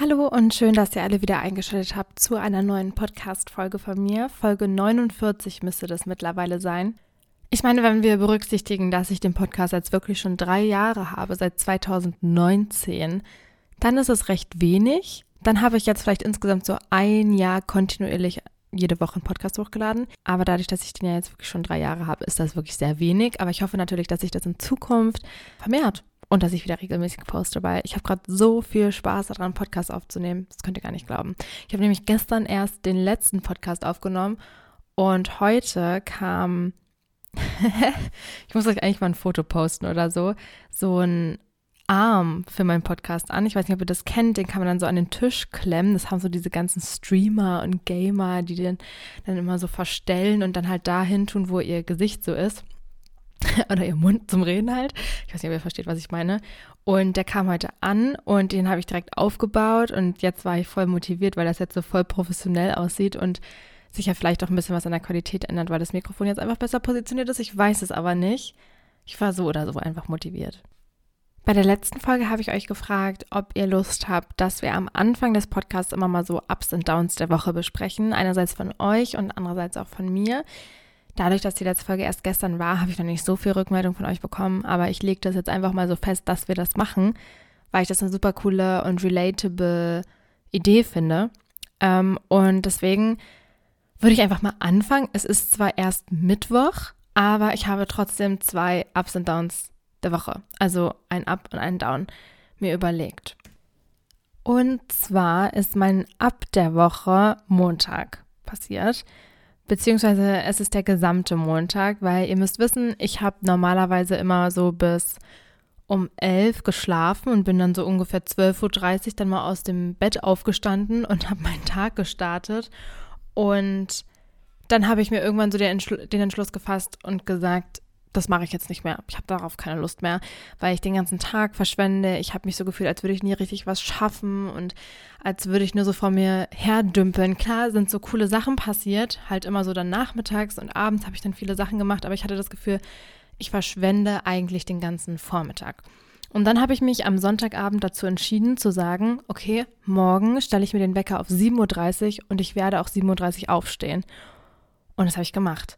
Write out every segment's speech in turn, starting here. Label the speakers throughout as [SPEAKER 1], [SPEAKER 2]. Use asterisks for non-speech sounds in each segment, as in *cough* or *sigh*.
[SPEAKER 1] Hallo und schön, dass ihr alle wieder eingeschaltet habt zu einer neuen Podcast-Folge von mir. Folge 49 müsste das mittlerweile sein. Ich meine, wenn wir berücksichtigen, dass ich den Podcast jetzt wirklich schon drei Jahre habe, seit 2019, dann ist es recht wenig. Dann habe ich jetzt vielleicht insgesamt so ein Jahr kontinuierlich jede Woche einen Podcast hochgeladen. Aber dadurch, dass ich den ja jetzt wirklich schon drei Jahre habe, ist das wirklich sehr wenig. Aber ich hoffe natürlich, dass sich das in Zukunft vermehrt und dass ich wieder regelmäßig poste, weil ich habe gerade so viel Spaß daran, Podcasts aufzunehmen. Das könnt ihr gar nicht glauben. Ich habe nämlich gestern erst den letzten Podcast aufgenommen und heute kam, *laughs* ich muss euch eigentlich mal ein Foto posten oder so, so ein Arm für meinen Podcast an. Ich weiß nicht, ob ihr das kennt, den kann man dann so an den Tisch klemmen. Das haben so diese ganzen Streamer und Gamer, die den dann immer so verstellen und dann halt dahin tun, wo ihr Gesicht so ist. *laughs* oder ihr Mund zum Reden halt. Ich weiß nicht, ob ihr versteht, was ich meine. Und der kam heute an und den habe ich direkt aufgebaut und jetzt war ich voll motiviert, weil das jetzt so voll professionell aussieht und sich ja vielleicht auch ein bisschen was an der Qualität ändert, weil das Mikrofon jetzt einfach besser positioniert ist. Ich weiß es aber nicht. Ich war so oder so einfach motiviert. Bei der letzten Folge habe ich euch gefragt, ob ihr Lust habt, dass wir am Anfang des Podcasts immer mal so Ups und Downs der Woche besprechen. Einerseits von euch und andererseits auch von mir. Dadurch, dass die letzte Folge erst gestern war, habe ich noch nicht so viel Rückmeldung von euch bekommen, aber ich lege das jetzt einfach mal so fest, dass wir das machen, weil ich das eine super coole und relatable Idee finde. Ähm, und deswegen würde ich einfach mal anfangen. Es ist zwar erst Mittwoch, aber ich habe trotzdem zwei Ups und Downs der Woche, also ein Up und ein Down, mir überlegt. Und zwar ist mein Up der Woche Montag passiert beziehungsweise es ist der gesamte Montag, weil ihr müsst wissen, ich habe normalerweise immer so bis um elf geschlafen und bin dann so ungefähr 12.30 Uhr dann mal aus dem Bett aufgestanden und habe meinen Tag gestartet. Und dann habe ich mir irgendwann so den, Entschl den Entschluss gefasst und gesagt, das mache ich jetzt nicht mehr. Ich habe darauf keine Lust mehr, weil ich den ganzen Tag verschwende. Ich habe mich so gefühlt, als würde ich nie richtig was schaffen und als würde ich nur so vor mir herdümpeln. Klar sind so coole Sachen passiert, halt immer so dann nachmittags und abends habe ich dann viele Sachen gemacht, aber ich hatte das Gefühl, ich verschwende eigentlich den ganzen Vormittag. Und dann habe ich mich am Sonntagabend dazu entschieden zu sagen, okay, morgen stelle ich mir den Wecker auf 7.30 Uhr und ich werde auch 7.30 Uhr aufstehen. Und das habe ich gemacht.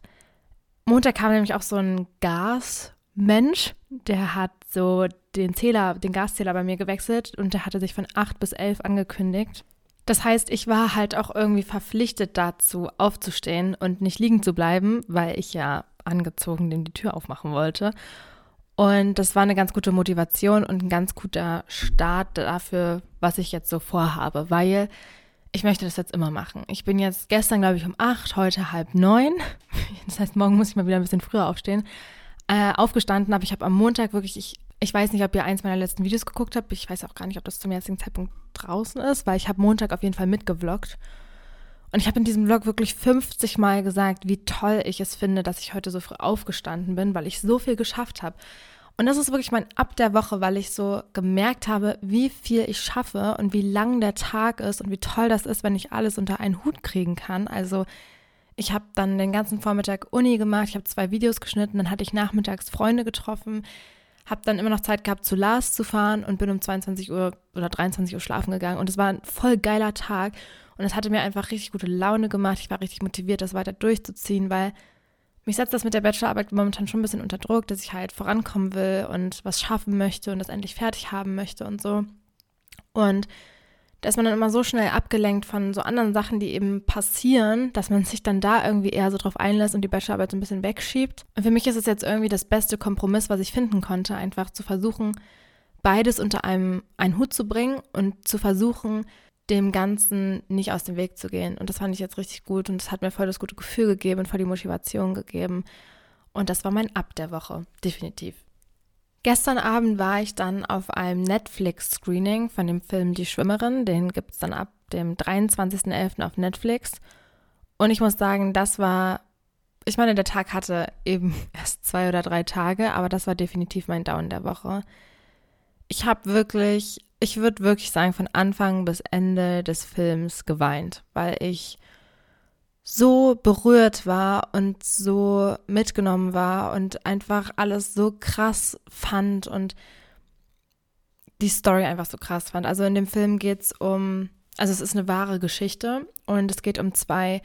[SPEAKER 1] Montag kam nämlich auch so ein Gasmensch, der hat so den Zähler, den Gaszähler bei mir gewechselt und der hatte sich von 8 bis 11 angekündigt. Das heißt, ich war halt auch irgendwie verpflichtet dazu, aufzustehen und nicht liegen zu bleiben, weil ich ja angezogen dem die Tür aufmachen wollte. Und das war eine ganz gute Motivation und ein ganz guter Start dafür, was ich jetzt so vorhabe, weil ich möchte das jetzt immer machen. Ich bin jetzt gestern, glaube ich, um acht, heute halb neun. *laughs* Das heißt, morgen muss ich mal wieder ein bisschen früher aufstehen. Äh, aufgestanden, aber ich habe am Montag wirklich, ich, ich weiß nicht, ob ihr eins meiner letzten Videos geguckt habt. Ich weiß auch gar nicht, ob das zum jetzigen Zeitpunkt draußen ist, weil ich habe Montag auf jeden Fall mitgevloggt. Und ich habe in diesem Vlog wirklich 50 Mal gesagt, wie toll ich es finde, dass ich heute so früh aufgestanden bin, weil ich so viel geschafft habe. Und das ist wirklich mein Ab der Woche, weil ich so gemerkt habe, wie viel ich schaffe und wie lang der Tag ist und wie toll das ist, wenn ich alles unter einen Hut kriegen kann. Also ich habe dann den ganzen Vormittag Uni gemacht, ich habe zwei Videos geschnitten, dann hatte ich nachmittags Freunde getroffen, habe dann immer noch Zeit gehabt, zu Lars zu fahren und bin um 22 Uhr oder 23 Uhr schlafen gegangen. Und es war ein voll geiler Tag und es hatte mir einfach richtig gute Laune gemacht. Ich war richtig motiviert, das weiter durchzuziehen, weil mich setzt das mit der Bachelorarbeit momentan schon ein bisschen unter Druck, dass ich halt vorankommen will und was schaffen möchte und das endlich fertig haben möchte und so. Und da ist man dann immer so schnell abgelenkt von so anderen Sachen, die eben passieren, dass man sich dann da irgendwie eher so drauf einlässt und die Bachelorarbeit so ein bisschen wegschiebt. Und für mich ist es jetzt irgendwie das beste Kompromiss, was ich finden konnte, einfach zu versuchen, beides unter einem einen Hut zu bringen und zu versuchen, dem Ganzen nicht aus dem Weg zu gehen. Und das fand ich jetzt richtig gut und das hat mir voll das gute Gefühl gegeben und voll die Motivation gegeben. Und das war mein Ab der Woche, definitiv. Gestern Abend war ich dann auf einem Netflix-Screening von dem Film Die Schwimmerin. Den gibt es dann ab dem 23.11. auf Netflix. Und ich muss sagen, das war, ich meine, der Tag hatte eben *laughs* erst zwei oder drei Tage, aber das war definitiv mein Down der Woche. Ich habe wirklich ich würde wirklich sagen, von Anfang bis Ende des Films geweint, weil ich so berührt war und so mitgenommen war und einfach alles so krass fand und die Story einfach so krass fand. Also in dem Film geht es um, also es ist eine wahre Geschichte und es geht um zwei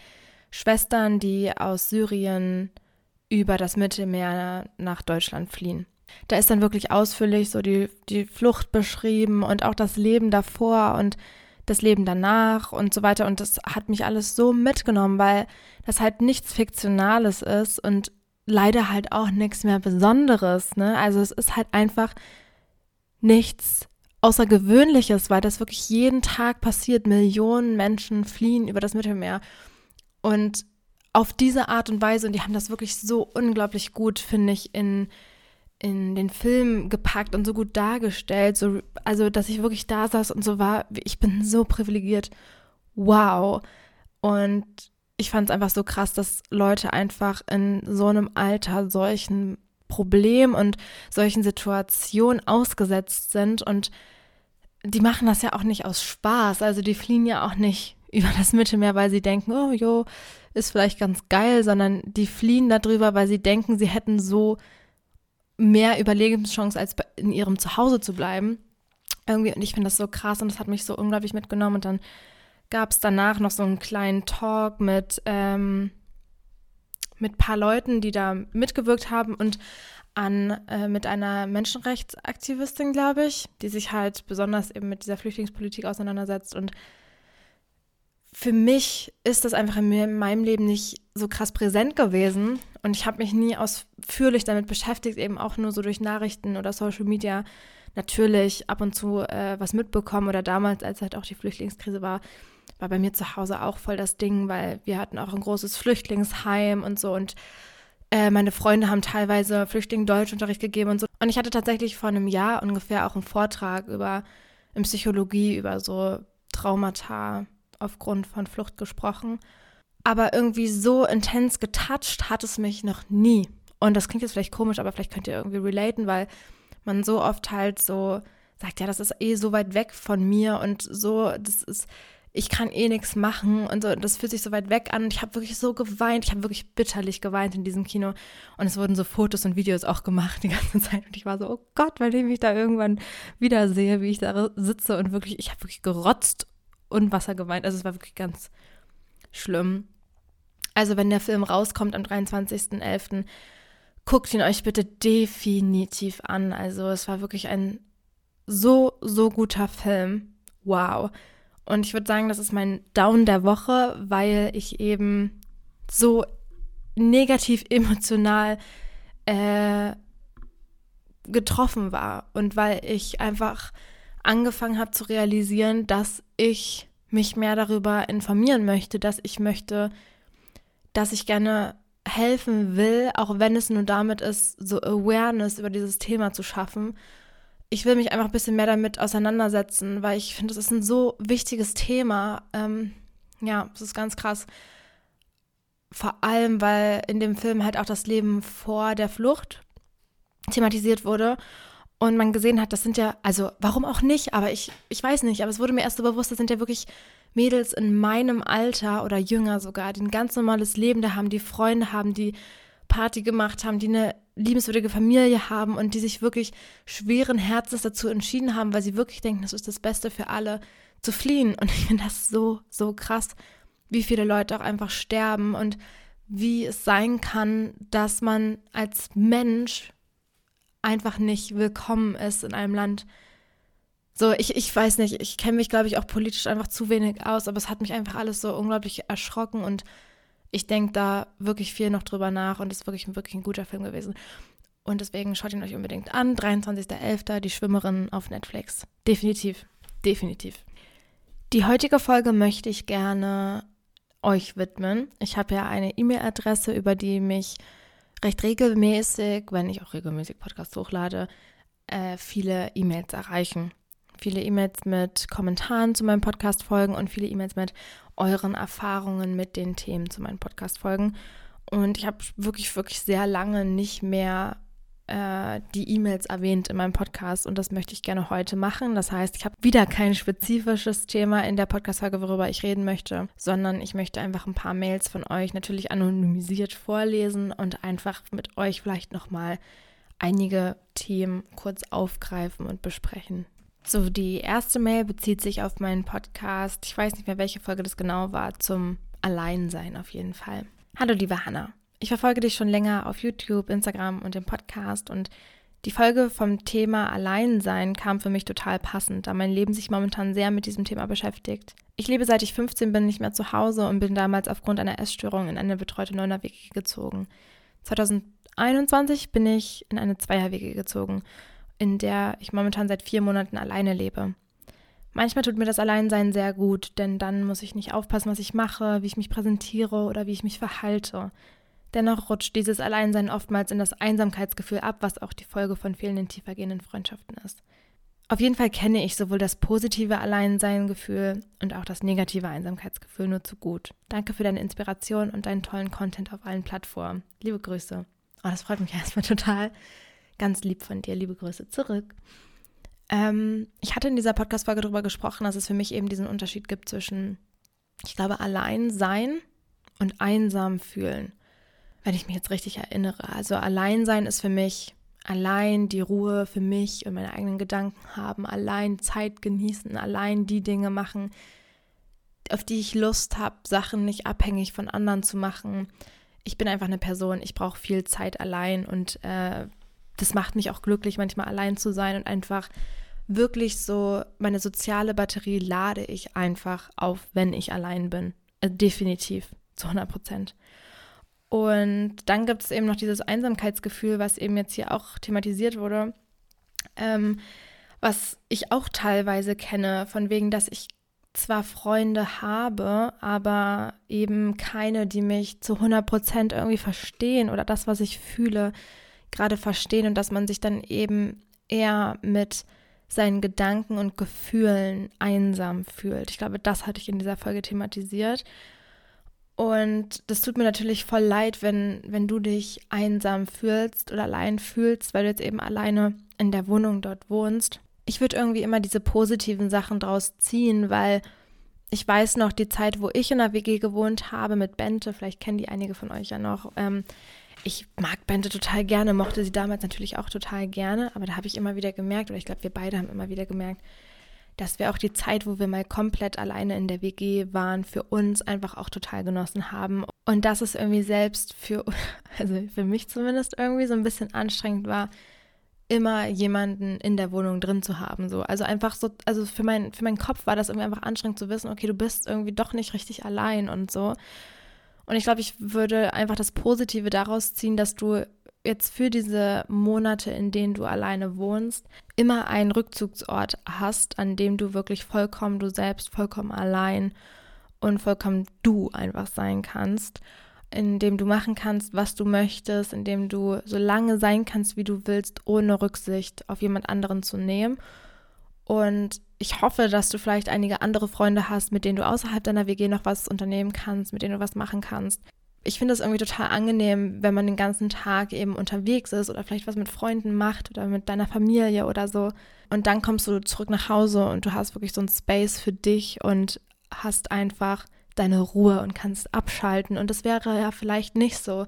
[SPEAKER 1] Schwestern, die aus Syrien über das Mittelmeer nach Deutschland fliehen. Da ist dann wirklich ausführlich so die, die Flucht beschrieben und auch das Leben davor und das Leben danach und so weiter. Und das hat mich alles so mitgenommen, weil das halt nichts Fiktionales ist und leider halt auch nichts mehr Besonderes. Ne? Also es ist halt einfach nichts Außergewöhnliches, weil das wirklich jeden Tag passiert. Millionen Menschen fliehen über das Mittelmeer. Und auf diese Art und Weise, und die haben das wirklich so unglaublich gut, finde ich, in, in den Film gepackt und so gut dargestellt. So, also, dass ich wirklich da saß und so war, ich bin so privilegiert. Wow. Und ich fand es einfach so krass, dass Leute einfach in so einem Alter solchen Problemen und solchen Situationen ausgesetzt sind und die machen das ja auch nicht aus Spaß. Also die fliehen ja auch nicht *laughs* über das Mittelmeer, weil sie denken, oh jo, ist vielleicht ganz geil, sondern die fliehen darüber, weil sie denken, sie hätten so mehr Überlebenschance, als in ihrem Zuhause zu bleiben. Irgendwie, und ich finde das so krass und das hat mich so unglaublich mitgenommen. Und dann gab es danach noch so einen kleinen Talk mit, ähm, mit ein paar Leuten, die da mitgewirkt haben und an äh, mit einer Menschenrechtsaktivistin, glaube ich, die sich halt besonders eben mit dieser Flüchtlingspolitik auseinandersetzt und für mich ist das einfach in, meinem Leben nicht so krass präsent gewesen. Und ich habe mich nie ausführlich damit beschäftigt, eben auch nur so durch Nachrichten oder Social Media natürlich ab und zu äh, was mitbekommen. Oder damals, als halt auch die Flüchtlingskrise war, war bei mir zu Hause auch voll das Ding, weil wir hatten auch ein großes Flüchtlingsheim und so. Und äh, meine Freunde haben teilweise Flüchtlingen Deutschunterricht gegeben und so. Und ich hatte tatsächlich vor einem Jahr ungefähr auch einen Vortrag über in Psychologie über so Traumata aufgrund von Flucht gesprochen. Aber irgendwie so intens getoucht hat es mich noch nie. Und das klingt jetzt vielleicht komisch, aber vielleicht könnt ihr irgendwie relaten, weil man so oft halt so sagt, ja, das ist eh so weit weg von mir und so, das ist, ich kann eh nichts machen und so, das fühlt sich so weit weg an. Und ich habe wirklich so geweint, ich habe wirklich bitterlich geweint in diesem Kino. Und es wurden so Fotos und Videos auch gemacht die ganze *laughs* Zeit. Und ich war so, oh Gott, weil ich mich da irgendwann wiedersehe, wie ich da sitze und wirklich, ich habe wirklich gerotzt und Wasser geweint. Also es war wirklich ganz schlimm. Also wenn der Film rauskommt am 23.11., guckt ihn euch bitte definitiv an. Also es war wirklich ein so, so guter Film. Wow. Und ich würde sagen, das ist mein Down der Woche, weil ich eben so negativ emotional äh, getroffen war und weil ich einfach angefangen habe zu realisieren, dass ich mich mehr darüber informieren möchte, dass ich möchte, dass ich gerne helfen will, auch wenn es nur damit ist, so Awareness über dieses Thema zu schaffen. Ich will mich einfach ein bisschen mehr damit auseinandersetzen, weil ich finde, es ist ein so wichtiges Thema. Ähm, ja, es ist ganz krass. Vor allem, weil in dem Film halt auch das Leben vor der Flucht thematisiert wurde und man gesehen hat, das sind ja, also warum auch nicht, aber ich, ich weiß nicht, aber es wurde mir erst so bewusst, das sind ja wirklich Mädels in meinem Alter oder jünger sogar, die ein ganz normales Leben da haben, die Freunde haben, die Party gemacht haben, die eine liebenswürdige Familie haben und die sich wirklich schweren Herzens dazu entschieden haben, weil sie wirklich denken, das ist das Beste für alle, zu fliehen. Und ich finde das so, so krass, wie viele Leute auch einfach sterben und wie es sein kann, dass man als Mensch einfach nicht willkommen ist in einem Land. So, ich, ich weiß nicht, ich kenne mich, glaube ich, auch politisch einfach zu wenig aus, aber es hat mich einfach alles so unglaublich erschrocken und ich denke da wirklich viel noch drüber nach und es ist wirklich, wirklich ein guter Film gewesen. Und deswegen schaut ihn euch unbedingt an. 23.11. Die Schwimmerin auf Netflix. Definitiv. Definitiv. Die heutige Folge möchte ich gerne euch widmen. Ich habe ja eine E-Mail-Adresse, über die mich recht regelmäßig, wenn ich auch regelmäßig Podcasts hochlade, äh, viele E-Mails erreichen. Viele E-Mails mit Kommentaren zu meinen Podcast-Folgen und viele E-Mails mit euren Erfahrungen mit den Themen zu meinen Podcast-Folgen. Und ich habe wirklich, wirklich sehr lange nicht mehr äh, die E-Mails erwähnt in meinem Podcast und das möchte ich gerne heute machen. Das heißt, ich habe wieder kein spezifisches Thema in der Podcast-Folge, worüber ich reden möchte, sondern ich möchte einfach ein paar Mails von euch natürlich anonymisiert vorlesen und einfach mit euch vielleicht nochmal einige Themen kurz aufgreifen und besprechen. So, die erste Mail bezieht sich auf meinen Podcast. Ich weiß nicht mehr, welche Folge das genau war, zum Alleinsein auf jeden Fall. Hallo, liebe Hanna. Ich verfolge dich schon länger auf YouTube, Instagram und dem Podcast und die Folge vom Thema Alleinsein kam für mich total passend, da mein Leben sich momentan sehr mit diesem Thema beschäftigt. Ich lebe seit ich 15 bin nicht mehr zu Hause und bin damals aufgrund einer Essstörung in eine betreute Neuner-WG gezogen. 2021 bin ich in eine Zweier-WG gezogen in der ich momentan seit vier Monaten alleine lebe. Manchmal tut mir das Alleinsein sehr gut, denn dann muss ich nicht aufpassen, was ich mache, wie ich mich präsentiere oder wie ich mich verhalte. Dennoch rutscht dieses Alleinsein oftmals in das Einsamkeitsgefühl ab, was auch die Folge von fehlenden tiefergehenden Freundschaften ist. Auf jeden Fall kenne ich sowohl das positive Alleinseingefühl und auch das negative Einsamkeitsgefühl nur zu gut. Danke für deine Inspiration und deinen tollen Content auf allen Plattformen. Liebe Grüße. Oh, das freut mich *laughs* erstmal total. Ganz lieb von dir, liebe Grüße zurück. Ähm, ich hatte in dieser Podcast-Folge darüber gesprochen, dass es für mich eben diesen Unterschied gibt zwischen, ich glaube, allein sein und einsam fühlen. Wenn ich mich jetzt richtig erinnere. Also allein sein ist für mich allein die Ruhe für mich und meine eigenen Gedanken haben, allein Zeit genießen, allein die Dinge machen, auf die ich Lust habe, Sachen nicht abhängig von anderen zu machen. Ich bin einfach eine Person, ich brauche viel Zeit allein und äh, das macht mich auch glücklich, manchmal allein zu sein und einfach wirklich so, meine soziale Batterie lade ich einfach auf, wenn ich allein bin. Also definitiv, zu 100 Prozent. Und dann gibt es eben noch dieses Einsamkeitsgefühl, was eben jetzt hier auch thematisiert wurde, ähm, was ich auch teilweise kenne, von wegen, dass ich zwar Freunde habe, aber eben keine, die mich zu 100 Prozent irgendwie verstehen oder das, was ich fühle, gerade verstehen und dass man sich dann eben eher mit seinen Gedanken und Gefühlen einsam fühlt. Ich glaube, das hatte ich in dieser Folge thematisiert. Und das tut mir natürlich voll leid, wenn, wenn du dich einsam fühlst oder allein fühlst, weil du jetzt eben alleine in der Wohnung dort wohnst. Ich würde irgendwie immer diese positiven Sachen draus ziehen, weil ich weiß noch die Zeit, wo ich in der WG gewohnt habe mit Bente, vielleicht kennen die einige von euch ja noch. Ähm, ich mag Bente total gerne, mochte sie damals natürlich auch total gerne, aber da habe ich immer wieder gemerkt, oder ich glaube, wir beide haben immer wieder gemerkt, dass wir auch die Zeit, wo wir mal komplett alleine in der WG waren, für uns einfach auch total genossen haben. Und dass es irgendwie selbst für, *laughs* also für mich zumindest irgendwie so ein bisschen anstrengend war, immer jemanden in der Wohnung drin zu haben. So. Also einfach so, also für, mein, für meinen Kopf war das irgendwie einfach anstrengend zu wissen, okay, du bist irgendwie doch nicht richtig allein und so. Und ich glaube, ich würde einfach das Positive daraus ziehen, dass du jetzt für diese Monate, in denen du alleine wohnst, immer einen Rückzugsort hast, an dem du wirklich vollkommen du selbst, vollkommen allein und vollkommen du einfach sein kannst, in dem du machen kannst, was du möchtest, in dem du so lange sein kannst, wie du willst, ohne Rücksicht auf jemand anderen zu nehmen. Und ich hoffe, dass du vielleicht einige andere Freunde hast, mit denen du außerhalb deiner WG noch was unternehmen kannst, mit denen du was machen kannst. Ich finde es irgendwie total angenehm, wenn man den ganzen Tag eben unterwegs ist oder vielleicht was mit Freunden macht oder mit deiner Familie oder so. Und dann kommst du zurück nach Hause und du hast wirklich so ein Space für dich und hast einfach deine Ruhe und kannst abschalten. Und das wäre ja vielleicht nicht so.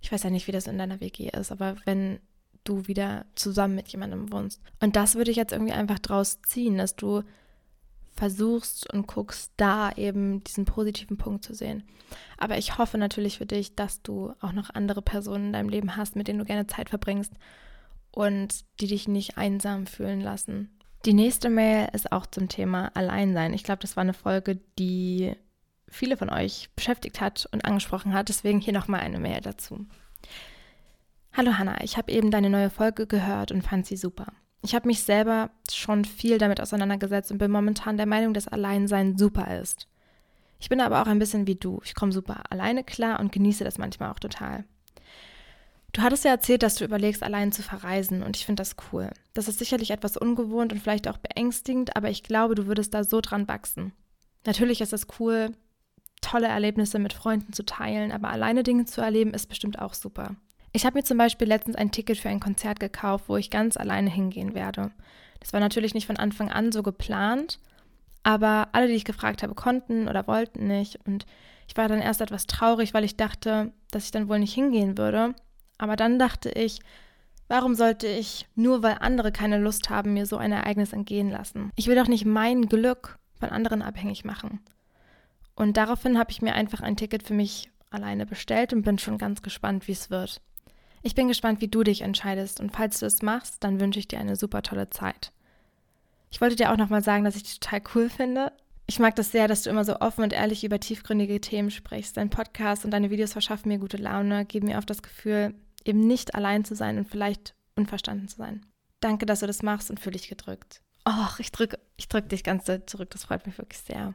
[SPEAKER 1] Ich weiß ja nicht, wie das in deiner WG ist, aber wenn du wieder zusammen mit jemandem wohnst. Und das würde ich jetzt irgendwie einfach draus ziehen, dass du versuchst und guckst, da eben diesen positiven Punkt zu sehen. Aber ich hoffe natürlich für dich, dass du auch noch andere Personen in deinem Leben hast, mit denen du gerne Zeit verbringst und die dich nicht einsam fühlen lassen. Die nächste Mail ist auch zum Thema Alleinsein. Ich glaube, das war eine Folge, die viele von euch beschäftigt hat und angesprochen hat. Deswegen hier nochmal eine Mail dazu. Hallo Hanna, ich habe eben deine neue Folge gehört und fand sie super. Ich habe mich selber schon viel damit auseinandergesetzt und bin momentan der Meinung, dass Alleinsein super ist. Ich bin aber auch ein bisschen wie du. Ich komme super alleine klar und genieße das manchmal auch total. Du hattest ja erzählt, dass du überlegst, allein zu verreisen und ich finde das cool. Das ist sicherlich etwas ungewohnt und vielleicht auch beängstigend, aber ich glaube, du würdest da so dran wachsen. Natürlich ist es cool, tolle Erlebnisse mit Freunden zu teilen, aber alleine Dinge zu erleben ist bestimmt auch super. Ich habe mir zum Beispiel letztens ein Ticket für ein Konzert gekauft, wo ich ganz alleine hingehen werde. Das war natürlich nicht von Anfang an so geplant, aber alle, die ich gefragt habe, konnten oder wollten nicht. Und ich war dann erst etwas traurig, weil ich dachte, dass ich dann wohl nicht hingehen würde. Aber dann dachte ich, Warum sollte ich, nur weil andere keine Lust haben, mir so ein Ereignis entgehen lassen? Ich will doch nicht mein Glück von anderen abhängig machen. Und daraufhin habe ich mir einfach ein Ticket für mich alleine bestellt und bin schon ganz gespannt, wie es wird. Ich bin gespannt, wie du dich entscheidest und falls du es machst, dann wünsche ich dir eine super tolle Zeit. Ich wollte dir auch nochmal sagen, dass ich dich total cool finde. Ich mag das sehr, dass du immer so offen und ehrlich über tiefgründige Themen sprichst. Dein Podcast und deine Videos verschaffen mir gute Laune, geben mir oft das Gefühl, eben nicht allein zu sein und vielleicht unverstanden zu sein. Danke, dass du das machst und fühle dich gedrückt. Och, ich drücke ich drück dich ganz zurück, das freut mich wirklich sehr.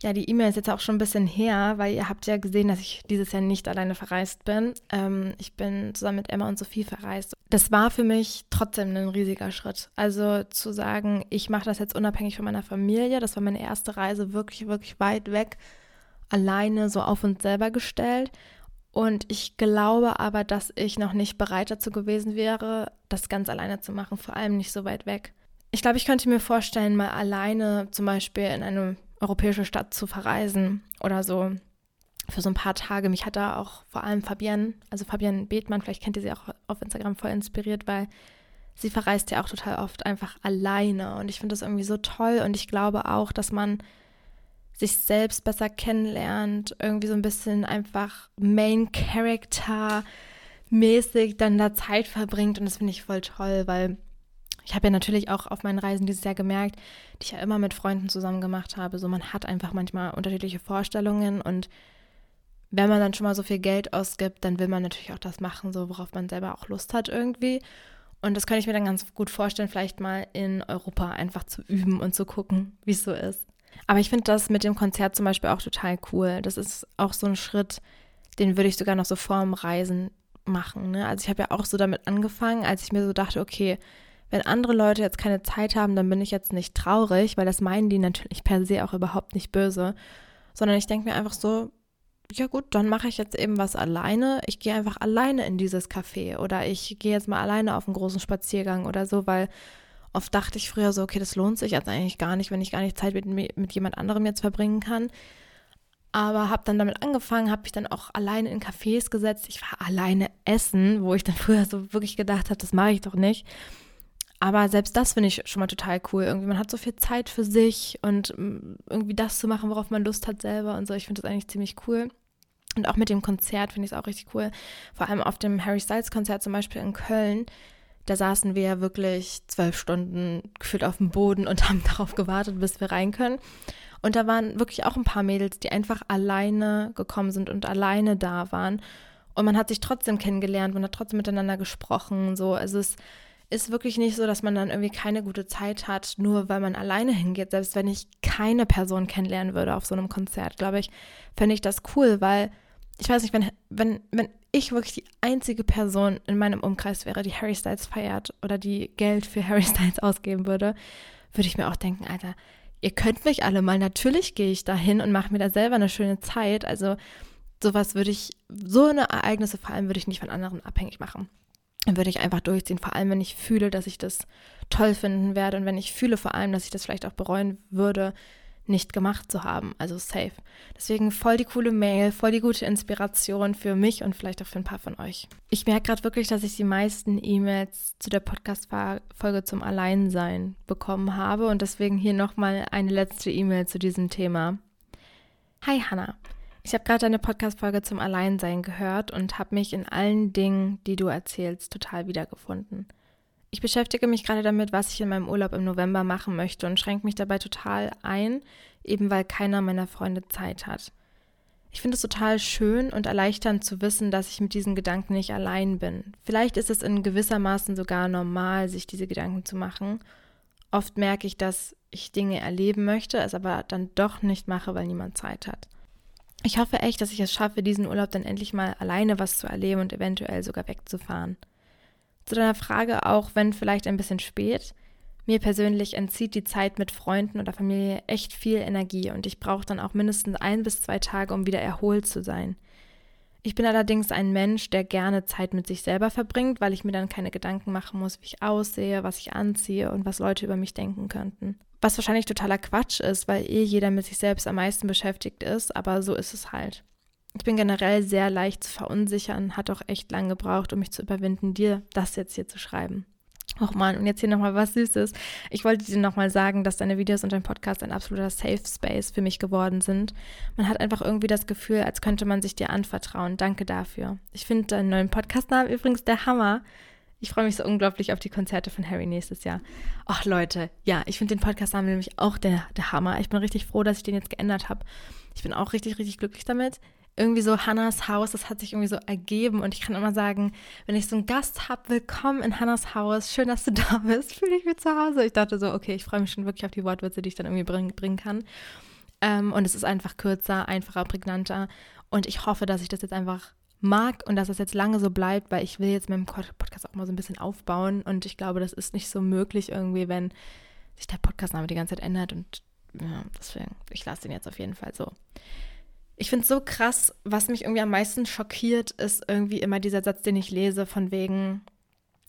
[SPEAKER 1] Ja, die E-Mail ist jetzt auch schon ein bisschen her, weil ihr habt ja gesehen, dass ich dieses Jahr nicht alleine verreist bin. Ähm, ich bin zusammen mit Emma und Sophie verreist. Das war für mich trotzdem ein riesiger Schritt. Also zu sagen, ich mache das jetzt unabhängig von meiner Familie, das war meine erste Reise wirklich, wirklich weit weg, alleine so auf uns selber gestellt. Und ich glaube aber, dass ich noch nicht bereit dazu gewesen wäre, das ganz alleine zu machen, vor allem nicht so weit weg. Ich glaube, ich könnte mir vorstellen, mal alleine zum Beispiel in eine europäische Stadt zu verreisen oder so für so ein paar Tage. Mich hat da auch vor allem Fabienne, also Fabienne Bethmann, vielleicht kennt ihr sie auch auf Instagram voll inspiriert, weil sie verreist ja auch total oft einfach alleine. Und ich finde das irgendwie so toll. Und ich glaube auch, dass man sich selbst besser kennenlernt, irgendwie so ein bisschen einfach Main Character mäßig dann da Zeit verbringt. Und das finde ich voll toll, weil ich habe ja natürlich auch auf meinen Reisen dieses Jahr gemerkt, die ich ja immer mit Freunden zusammen gemacht habe. So, man hat einfach manchmal unterschiedliche Vorstellungen und wenn man dann schon mal so viel Geld ausgibt, dann will man natürlich auch das machen, so worauf man selber auch Lust hat irgendwie. Und das kann ich mir dann ganz gut vorstellen, vielleicht mal in Europa einfach zu üben und zu gucken, wie es so ist. Aber ich finde das mit dem Konzert zum Beispiel auch total cool. Das ist auch so ein Schritt, den würde ich sogar noch so vorm Reisen machen. Ne? Also ich habe ja auch so damit angefangen, als ich mir so dachte, okay, wenn andere Leute jetzt keine Zeit haben, dann bin ich jetzt nicht traurig, weil das meinen die natürlich per se auch überhaupt nicht böse, sondern ich denke mir einfach so, ja gut, dann mache ich jetzt eben was alleine. Ich gehe einfach alleine in dieses Café oder ich gehe jetzt mal alleine auf einen großen Spaziergang oder so, weil oft dachte ich früher so, okay, das lohnt sich jetzt eigentlich gar nicht, wenn ich gar nicht Zeit mit, mit jemand anderem jetzt verbringen kann. Aber habe dann damit angefangen, habe mich dann auch alleine in Cafés gesetzt. Ich war alleine essen, wo ich dann *laughs* früher so wirklich gedacht habe, das mache ich doch nicht. Aber selbst das finde ich schon mal total cool. Irgendwie, man hat so viel Zeit für sich und mm, irgendwie das zu machen, worauf man Lust hat selber und so. Ich finde das eigentlich ziemlich cool. Und auch mit dem Konzert finde ich es auch richtig cool. Vor allem auf dem Harry Styles Konzert zum Beispiel in Köln. Da saßen wir ja wirklich zwölf Stunden gefühlt auf dem Boden und *laughs* haben darauf gewartet, bis wir rein können. Und da waren wirklich auch ein paar Mädels, die einfach alleine gekommen sind und alleine da waren. Und man hat sich trotzdem kennengelernt, man hat trotzdem miteinander gesprochen. So, also es ist wirklich nicht so, dass man dann irgendwie keine gute Zeit hat, nur weil man alleine hingeht. Selbst wenn ich keine Person kennenlernen würde auf so einem Konzert, glaube ich, fände ich das cool, weil ich weiß nicht, wenn, wenn, wenn ich wirklich die einzige Person in meinem Umkreis wäre, die Harry Styles feiert oder die Geld für *laughs* Harry Styles ausgeben würde, würde ich mir auch denken, Alter, ihr könnt mich alle mal. Natürlich gehe ich da hin und mache mir da selber eine schöne Zeit. Also sowas würde ich, so eine Ereignisse vor allem würde ich nicht von anderen abhängig machen dann würde ich einfach durchziehen. Vor allem, wenn ich fühle, dass ich das toll finden werde und wenn ich fühle vor allem, dass ich das vielleicht auch bereuen würde, nicht gemacht zu haben. Also safe. Deswegen voll die coole Mail, voll die gute Inspiration für mich und vielleicht auch für ein paar von euch. Ich merke gerade wirklich, dass ich die meisten E-Mails zu der Podcast-Folge zum Alleinsein bekommen habe und deswegen hier nochmal eine letzte E-Mail zu diesem Thema. Hi Hannah. Ich habe gerade deine Podcast-Folge zum Alleinsein gehört und habe mich in allen Dingen, die du erzählst, total wiedergefunden. Ich beschäftige mich gerade damit, was ich in meinem Urlaub im November machen möchte und schränke mich dabei total ein, eben weil keiner meiner Freunde Zeit hat. Ich finde es total schön und erleichternd zu wissen, dass ich mit diesen Gedanken nicht allein bin. Vielleicht ist es in gewissermaßen sogar normal, sich diese Gedanken zu machen. Oft merke ich, dass ich Dinge erleben möchte, es aber dann doch nicht mache, weil niemand Zeit hat. Ich hoffe echt, dass ich es schaffe, diesen Urlaub dann endlich mal alleine was zu erleben und eventuell sogar wegzufahren. Zu deiner Frage auch, wenn vielleicht ein bisschen spät. Mir persönlich entzieht die Zeit mit Freunden oder Familie echt viel Energie und ich brauche dann auch mindestens ein bis zwei Tage, um wieder erholt zu sein. Ich bin allerdings ein Mensch, der gerne Zeit mit sich selber verbringt, weil ich mir dann keine Gedanken machen muss, wie ich aussehe, was ich anziehe und was Leute über mich denken könnten. Was wahrscheinlich totaler Quatsch ist, weil eh jeder mit sich selbst am meisten beschäftigt ist, aber so ist es halt. ich bin generell sehr leicht zu verunsichern, hat auch echt lang gebraucht, um mich zu überwinden, dir das jetzt hier zu schreiben. Och man, und jetzt hier nochmal was Süßes. Ich wollte dir nochmal sagen, dass deine Videos und dein Podcast ein absoluter Safe Space für mich geworden sind. Man hat einfach irgendwie das Gefühl, als könnte man sich dir anvertrauen. Danke dafür. Ich finde deinen neuen Podcastnamen übrigens der Hammer. Ich freue mich so unglaublich auf die Konzerte von Harry nächstes Jahr. Ach Leute, ja, ich finde den Podcastnamen nämlich auch der, der Hammer. Ich bin richtig froh, dass ich den jetzt geändert habe. Ich bin auch richtig, richtig glücklich damit irgendwie so Hannas Haus, das hat sich irgendwie so ergeben und ich kann immer sagen, wenn ich so einen Gast habe, willkommen in Hannas Haus, schön, dass du da bist, *laughs* fühle ich mich zu Hause. Ich dachte so, okay, ich freue mich schon wirklich auf die Wortwürze, die ich dann irgendwie bring, bringen kann. Ähm, und es ist einfach kürzer, einfacher, prägnanter und ich hoffe, dass ich das jetzt einfach mag und dass das jetzt lange so bleibt, weil ich will jetzt mit dem Podcast auch mal so ein bisschen aufbauen und ich glaube, das ist nicht so möglich irgendwie, wenn sich der Podcastname die ganze Zeit ändert und ja, deswegen, ich lasse den jetzt auf jeden Fall so. Ich finde es so krass, was mich irgendwie am meisten schockiert, ist irgendwie immer dieser Satz, den ich lese, von wegen,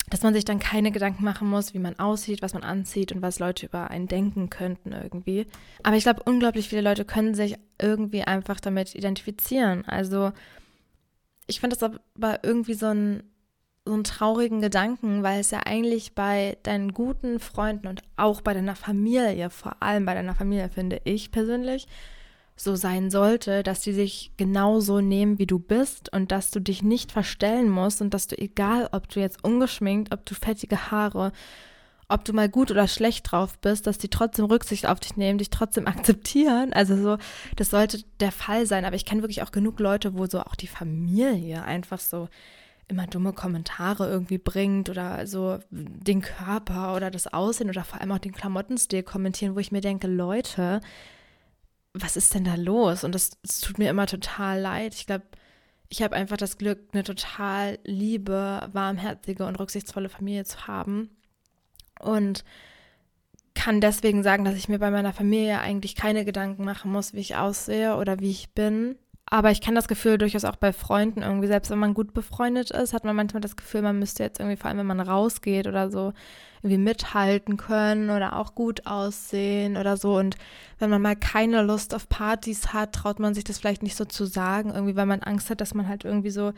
[SPEAKER 1] dass man sich dann keine Gedanken machen muss, wie man aussieht, was man anzieht und was Leute über einen denken könnten irgendwie. Aber ich glaube, unglaublich viele Leute können sich irgendwie einfach damit identifizieren. Also ich finde das aber irgendwie so ein so einen traurigen Gedanken, weil es ja eigentlich bei deinen guten Freunden und auch bei deiner Familie, vor allem bei deiner Familie, finde ich persönlich, so sein sollte, dass die sich genauso nehmen, wie du bist und dass du dich nicht verstellen musst und dass du, egal ob du jetzt ungeschminkt, ob du fettige Haare, ob du mal gut oder schlecht drauf bist, dass die trotzdem Rücksicht auf dich nehmen, dich trotzdem *laughs* akzeptieren. Also so, das sollte der Fall sein. Aber ich kenne wirklich auch genug Leute, wo so auch die Familie einfach so immer dumme Kommentare irgendwie bringt oder so den Körper oder das Aussehen oder vor allem auch den Klamottenstil kommentieren, wo ich mir denke, Leute, was ist denn da los? Und das, das tut mir immer total leid. Ich glaube, ich habe einfach das Glück, eine total liebe, warmherzige und rücksichtsvolle Familie zu haben. Und kann deswegen sagen, dass ich mir bei meiner Familie eigentlich keine Gedanken machen muss, wie ich aussehe oder wie ich bin. Aber ich kenne das Gefühl durchaus auch bei Freunden irgendwie, selbst wenn man gut befreundet ist, hat man manchmal das Gefühl, man müsste jetzt irgendwie, vor allem wenn man rausgeht oder so, irgendwie mithalten können oder auch gut aussehen oder so. Und wenn man mal keine Lust auf Partys hat, traut man sich das vielleicht nicht so zu sagen, irgendwie, weil man Angst hat, dass man halt irgendwie so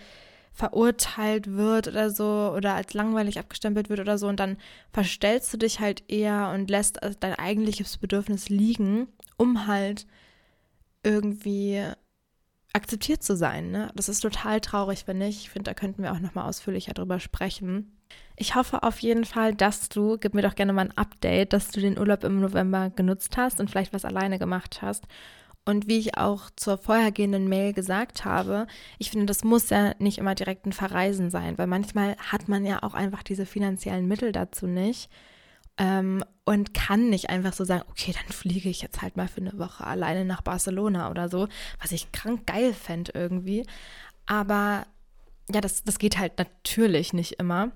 [SPEAKER 1] verurteilt wird oder so oder als langweilig abgestempelt wird oder so und dann verstellst du dich halt eher und lässt dein eigentliches Bedürfnis liegen, um halt irgendwie akzeptiert zu sein. Ne? Das ist total traurig, wenn nicht. Ich finde, da könnten wir auch nochmal ausführlicher drüber sprechen. Ich hoffe auf jeden Fall, dass du, gib mir doch gerne mal ein Update, dass du den Urlaub im November genutzt hast und vielleicht was alleine gemacht hast. Und wie ich auch zur vorhergehenden Mail gesagt habe, ich finde, das muss ja nicht immer direkt ein Verreisen sein, weil manchmal hat man ja auch einfach diese finanziellen Mittel dazu nicht ähm, und kann nicht einfach so sagen, okay, dann fliege ich jetzt halt mal für eine Woche alleine nach Barcelona oder so, was ich krank geil fände irgendwie. Aber ja, das, das geht halt natürlich nicht immer.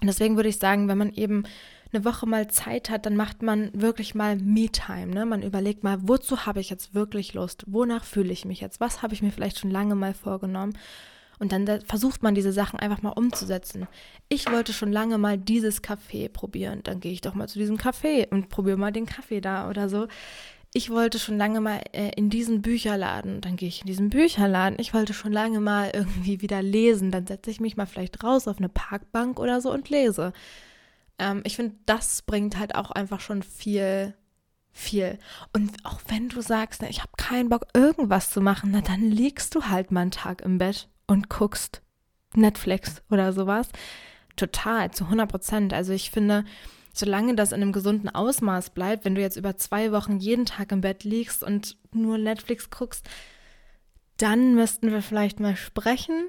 [SPEAKER 1] Und deswegen würde ich sagen, wenn man eben eine Woche mal Zeit hat, dann macht man wirklich mal Me-Time. Ne? Man überlegt mal, wozu habe ich jetzt wirklich Lust? Wonach fühle ich mich jetzt? Was habe ich mir vielleicht schon lange mal vorgenommen? Und dann versucht man diese Sachen einfach mal umzusetzen. Ich wollte schon lange mal dieses Kaffee probieren. Dann gehe ich doch mal zu diesem Kaffee und probiere mal den Kaffee da oder so. Ich wollte schon lange mal äh, in diesen Bücherladen. Dann gehe ich in diesen Bücherladen. Ich wollte schon lange mal irgendwie wieder lesen. Dann setze ich mich mal vielleicht raus auf eine Parkbank oder so und lese. Ähm, ich finde, das bringt halt auch einfach schon viel viel. Und auch wenn du sagst, ne, ich habe keinen Bock, irgendwas zu machen, na, dann liegst du halt mal einen Tag im Bett und guckst Netflix oder sowas. Total, zu 100 Prozent. Also ich finde, solange das in einem gesunden Ausmaß bleibt, wenn du jetzt über zwei Wochen jeden Tag im Bett liegst und nur Netflix guckst, dann müssten wir vielleicht mal sprechen.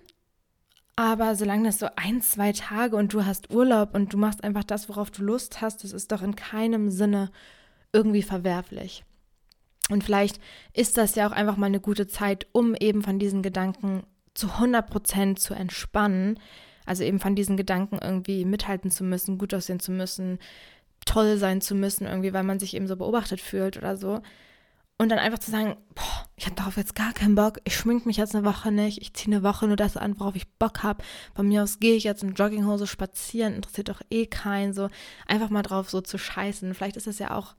[SPEAKER 1] Aber solange das so ein, zwei Tage und du hast Urlaub und du machst einfach das, worauf du Lust hast, das ist doch in keinem Sinne irgendwie verwerflich. Und vielleicht ist das ja auch einfach mal eine gute Zeit, um eben von diesen Gedanken zu 100 Prozent zu entspannen. Also eben von diesen Gedanken irgendwie mithalten zu müssen, gut aussehen zu müssen, toll sein zu müssen, irgendwie, weil man sich eben so beobachtet fühlt oder so. Und dann einfach zu sagen, boah, ich habe darauf jetzt gar keinen Bock, ich schmink mich jetzt eine Woche nicht, ich ziehe eine Woche nur das an, worauf ich Bock habe. Von mir aus gehe ich jetzt in Jogginghose spazieren, interessiert doch eh keinen, so einfach mal drauf so zu scheißen. Vielleicht ist das ja auch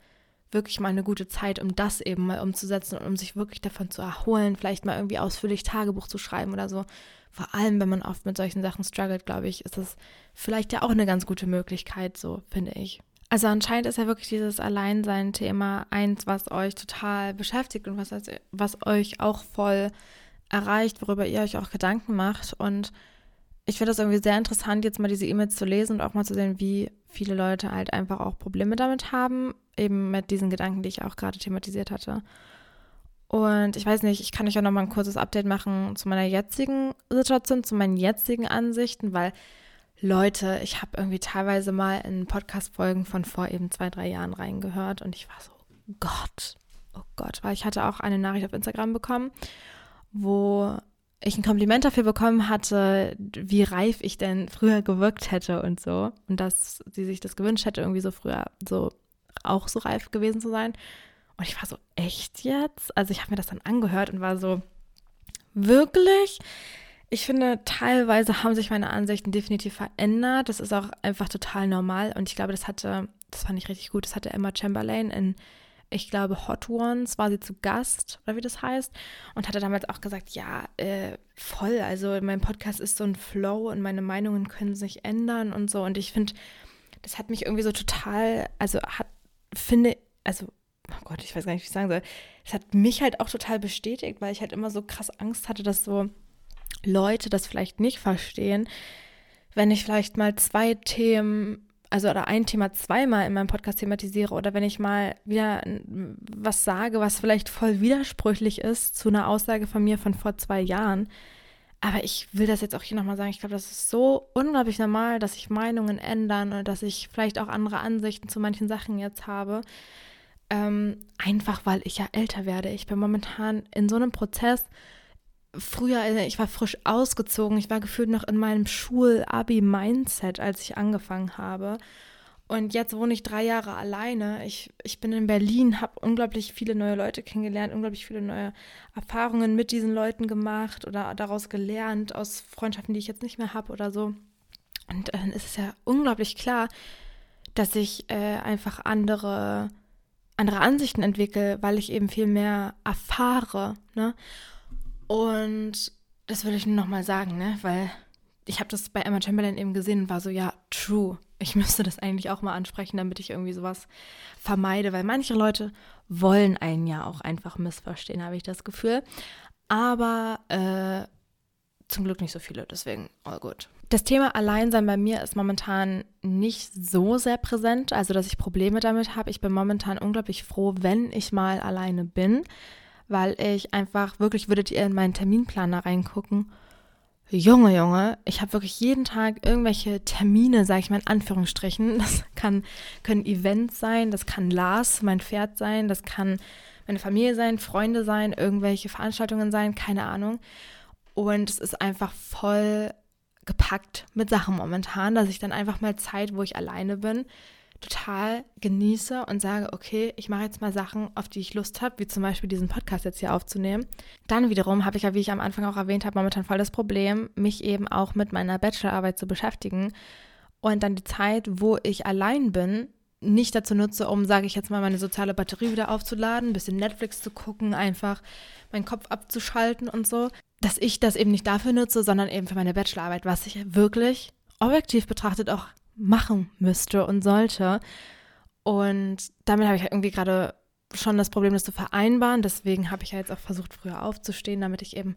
[SPEAKER 1] wirklich mal eine gute Zeit, um das eben mal umzusetzen und um sich wirklich davon zu erholen, vielleicht mal irgendwie ausführlich Tagebuch zu schreiben oder so. Vor allem, wenn man oft mit solchen Sachen struggelt, glaube ich, ist das vielleicht ja auch eine ganz gute Möglichkeit, so finde ich. Also anscheinend ist ja wirklich dieses Alleinsein-Thema eins, was euch total beschäftigt und was, was euch auch voll erreicht, worüber ihr euch auch Gedanken macht. Und ich finde das irgendwie sehr interessant, jetzt mal diese E-Mails zu lesen und auch mal zu sehen, wie viele Leute halt einfach auch Probleme damit haben, eben mit diesen Gedanken, die ich auch gerade thematisiert hatte. Und ich weiß nicht, ich kann euch auch noch mal ein kurzes Update machen zu meiner jetzigen Situation, zu meinen jetzigen Ansichten, weil Leute, ich habe irgendwie teilweise mal in Podcast-Folgen von vor eben zwei, drei Jahren reingehört und ich war so, Gott, oh Gott, weil ich hatte auch eine Nachricht auf Instagram bekommen, wo ich ein Kompliment dafür bekommen hatte, wie reif ich denn früher gewirkt hätte und so. Und dass sie sich das gewünscht hätte, irgendwie so früher so auch so reif gewesen zu sein. Und ich war so, echt jetzt? Also ich habe mir das dann angehört und war so, wirklich? Ich finde, teilweise haben sich meine Ansichten definitiv verändert. Das ist auch einfach total normal. Und ich glaube, das hatte, das fand ich richtig gut, das hatte Emma Chamberlain in, ich glaube, Hot Ones, war sie zu Gast, oder wie das heißt. Und hatte damals auch gesagt, ja, äh, voll, also mein Podcast ist so ein Flow und meine Meinungen können sich ändern und so. Und ich finde, das hat mich irgendwie so total, also hat, finde, also oh Gott, ich weiß gar nicht, wie ich sagen soll. Es hat mich halt auch total bestätigt, weil ich halt immer so krass Angst hatte, dass so Leute das vielleicht nicht verstehen, wenn ich vielleicht mal zwei Themen, also oder ein Thema zweimal in meinem Podcast thematisiere oder wenn ich mal wieder was sage, was vielleicht voll widersprüchlich ist zu einer Aussage von mir von vor zwei Jahren. Aber ich will das jetzt auch hier nochmal sagen. Ich glaube, das ist so unglaublich normal, dass sich Meinungen ändern und dass ich vielleicht auch andere Ansichten zu manchen Sachen jetzt habe. Ähm, einfach weil ich ja älter werde. Ich bin momentan in so einem Prozess, früher, äh, ich war frisch ausgezogen, ich war gefühlt noch in meinem Schul-Abi-Mindset, als ich angefangen habe. Und jetzt wohne ich drei Jahre alleine. Ich, ich bin in Berlin, habe unglaublich viele neue Leute kennengelernt, unglaublich viele neue Erfahrungen mit diesen Leuten gemacht oder daraus gelernt, aus Freundschaften, die ich jetzt nicht mehr habe oder so. Und dann ist es ja unglaublich klar, dass ich äh, einfach andere, andere Ansichten entwickle, weil ich eben viel mehr erfahre. Ne? Und das würde ich nur nochmal sagen, ne? Weil ich habe das bei Emma Chamberlain eben gesehen und war so, ja, true. Ich müsste das eigentlich auch mal ansprechen, damit ich irgendwie sowas vermeide, weil manche Leute wollen einen ja auch einfach missverstehen, habe ich das Gefühl. Aber äh, zum Glück nicht so viele, deswegen all gut. Das Thema Alleinsein bei mir ist momentan nicht so sehr präsent, also dass ich Probleme damit habe. Ich bin momentan unglaublich froh, wenn ich mal alleine bin weil ich einfach wirklich, würdet ihr in meinen Terminplaner reingucken, Junge, Junge, ich habe wirklich jeden Tag irgendwelche Termine, sage ich mal in Anführungsstrichen. *laughs* Das kann, können Events sein, das kann Lars, mein Pferd sein, das kann meine Familie sein, Freunde sein, irgendwelche Veranstaltungen sein, keine Ahnung. Und es ist einfach voll gepackt mit Sachen momentan, dass ich dann einfach mal Zeit, wo ich alleine bin, total genieße und sage, okay, ich mache jetzt mal Sachen, auf die ich Lust habe, wie zum Beispiel diesen Podcast jetzt hier aufzunehmen. Dann wiederum habe ich ja, wie ich am Anfang auch erwähnt habe, momentan voll das Problem, mich eben auch mit meiner Bachelorarbeit zu beschäftigen und dann die Zeit, wo ich allein bin, nicht dazu nutze, um, sage ich jetzt mal, meine soziale Batterie wieder aufzuladen, ein bisschen Netflix zu gucken, einfach meinen Kopf abzuschalten und so, dass ich das eben nicht dafür nutze, sondern eben für meine Bachelorarbeit, was ich wirklich objektiv betrachtet auch machen müsste und sollte. Und damit habe ich halt irgendwie gerade schon das Problem, das zu vereinbaren. Deswegen habe ich ja jetzt auch versucht, früher aufzustehen, damit ich eben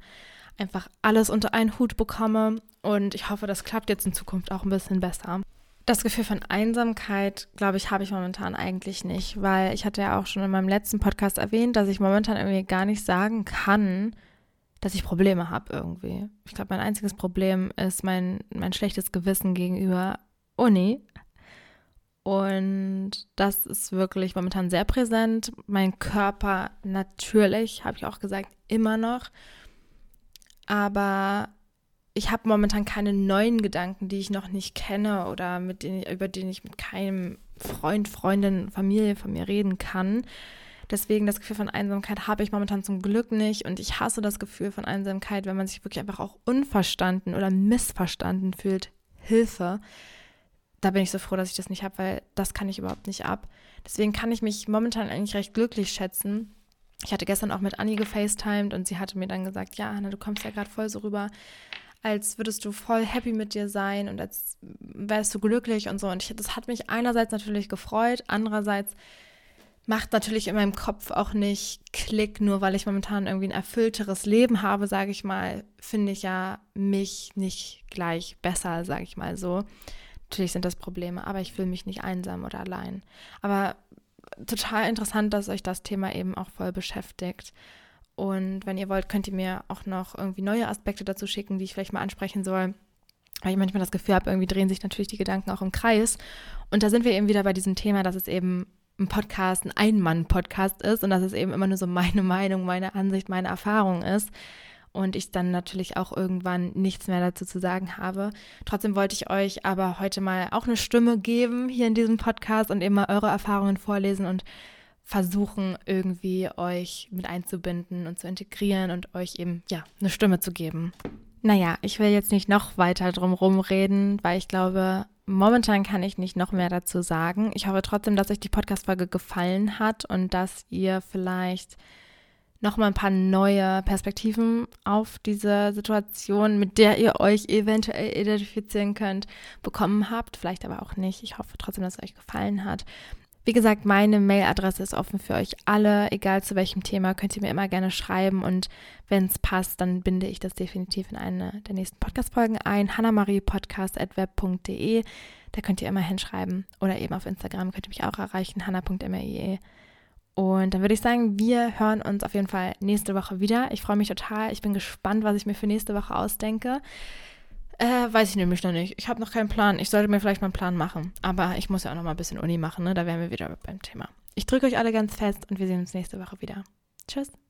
[SPEAKER 1] einfach alles unter einen Hut bekomme. Und ich hoffe, das klappt jetzt in Zukunft auch ein bisschen besser. Das Gefühl von Einsamkeit, glaube ich, habe ich momentan eigentlich nicht, weil ich hatte ja auch schon in meinem letzten Podcast erwähnt, dass ich momentan irgendwie gar nicht sagen kann, dass ich Probleme habe irgendwie. Ich glaube, mein einziges Problem ist mein, mein schlechtes Gewissen gegenüber Uni. Und das ist wirklich momentan sehr präsent. Mein Körper natürlich, habe ich auch gesagt, immer noch. Aber ich habe momentan keine neuen Gedanken, die ich noch nicht kenne oder mit denen, über denen ich mit keinem Freund, Freundin, Familie von mir reden kann. Deswegen das Gefühl von Einsamkeit habe ich momentan zum Glück nicht. Und ich hasse das Gefühl von Einsamkeit, wenn man sich wirklich einfach auch unverstanden oder missverstanden fühlt. Hilfe da bin ich so froh, dass ich das nicht habe, weil das kann ich überhaupt nicht ab. Deswegen kann ich mich momentan eigentlich recht glücklich schätzen. Ich hatte gestern auch mit Annie gefacetimed und sie hatte mir dann gesagt, ja, Anna, du kommst ja gerade voll so rüber, als würdest du voll happy mit dir sein und als wärst du glücklich und so. Und ich, das hat mich einerseits natürlich gefreut, andererseits macht natürlich in meinem Kopf auch nicht Klick, nur weil ich momentan irgendwie ein erfüllteres Leben habe, sage ich mal, finde ich ja mich nicht gleich besser, sage ich mal so. Natürlich sind das Probleme, aber ich fühle mich nicht einsam oder allein. Aber total interessant, dass euch das Thema eben auch voll beschäftigt. Und wenn ihr wollt, könnt ihr mir auch noch irgendwie neue Aspekte dazu schicken, die ich vielleicht mal ansprechen soll. Weil ich manchmal das Gefühl habe, irgendwie drehen sich natürlich die Gedanken auch im Kreis. Und da sind wir eben wieder bei diesem Thema, dass es eben ein Podcast, ein Ein-Mann-Podcast ist und dass es eben immer nur so meine Meinung, meine Ansicht, meine Erfahrung ist und ich dann natürlich auch irgendwann nichts mehr dazu zu sagen habe. Trotzdem wollte ich euch aber heute mal auch eine Stimme geben hier in diesem Podcast und eben mal eure Erfahrungen vorlesen und versuchen irgendwie euch mit einzubinden und zu integrieren und euch eben ja eine Stimme zu geben. Naja, ich will jetzt nicht noch weiter drum reden, weil ich glaube, momentan kann ich nicht noch mehr dazu sagen. Ich hoffe trotzdem, dass euch die Podcast-Folge gefallen hat und dass ihr vielleicht noch mal ein paar neue Perspektiven auf diese Situation, mit der ihr euch eventuell identifizieren könnt, bekommen habt. Vielleicht aber auch nicht. Ich hoffe trotzdem, dass es euch gefallen hat. Wie gesagt, meine Mailadresse ist offen für euch alle, egal zu welchem Thema, könnt ihr mir immer gerne schreiben und wenn es passt, dann binde ich das definitiv in eine der nächsten Podcast-Folgen ein. hannamariepodcast.web.de, da könnt ihr immer hinschreiben oder eben auf Instagram könnt ihr mich auch erreichen, hanna.mrie. Und dann würde ich sagen, wir hören uns auf jeden Fall nächste Woche wieder. Ich freue mich total. Ich bin gespannt, was ich mir für nächste Woche ausdenke. Äh, weiß ich nämlich noch nicht. Ich habe noch keinen Plan. Ich sollte mir vielleicht mal einen Plan machen. Aber ich muss ja auch noch mal ein bisschen Uni machen, ne? Da wären wir wieder beim Thema. Ich drücke euch alle ganz fest und wir sehen uns nächste Woche wieder. Tschüss.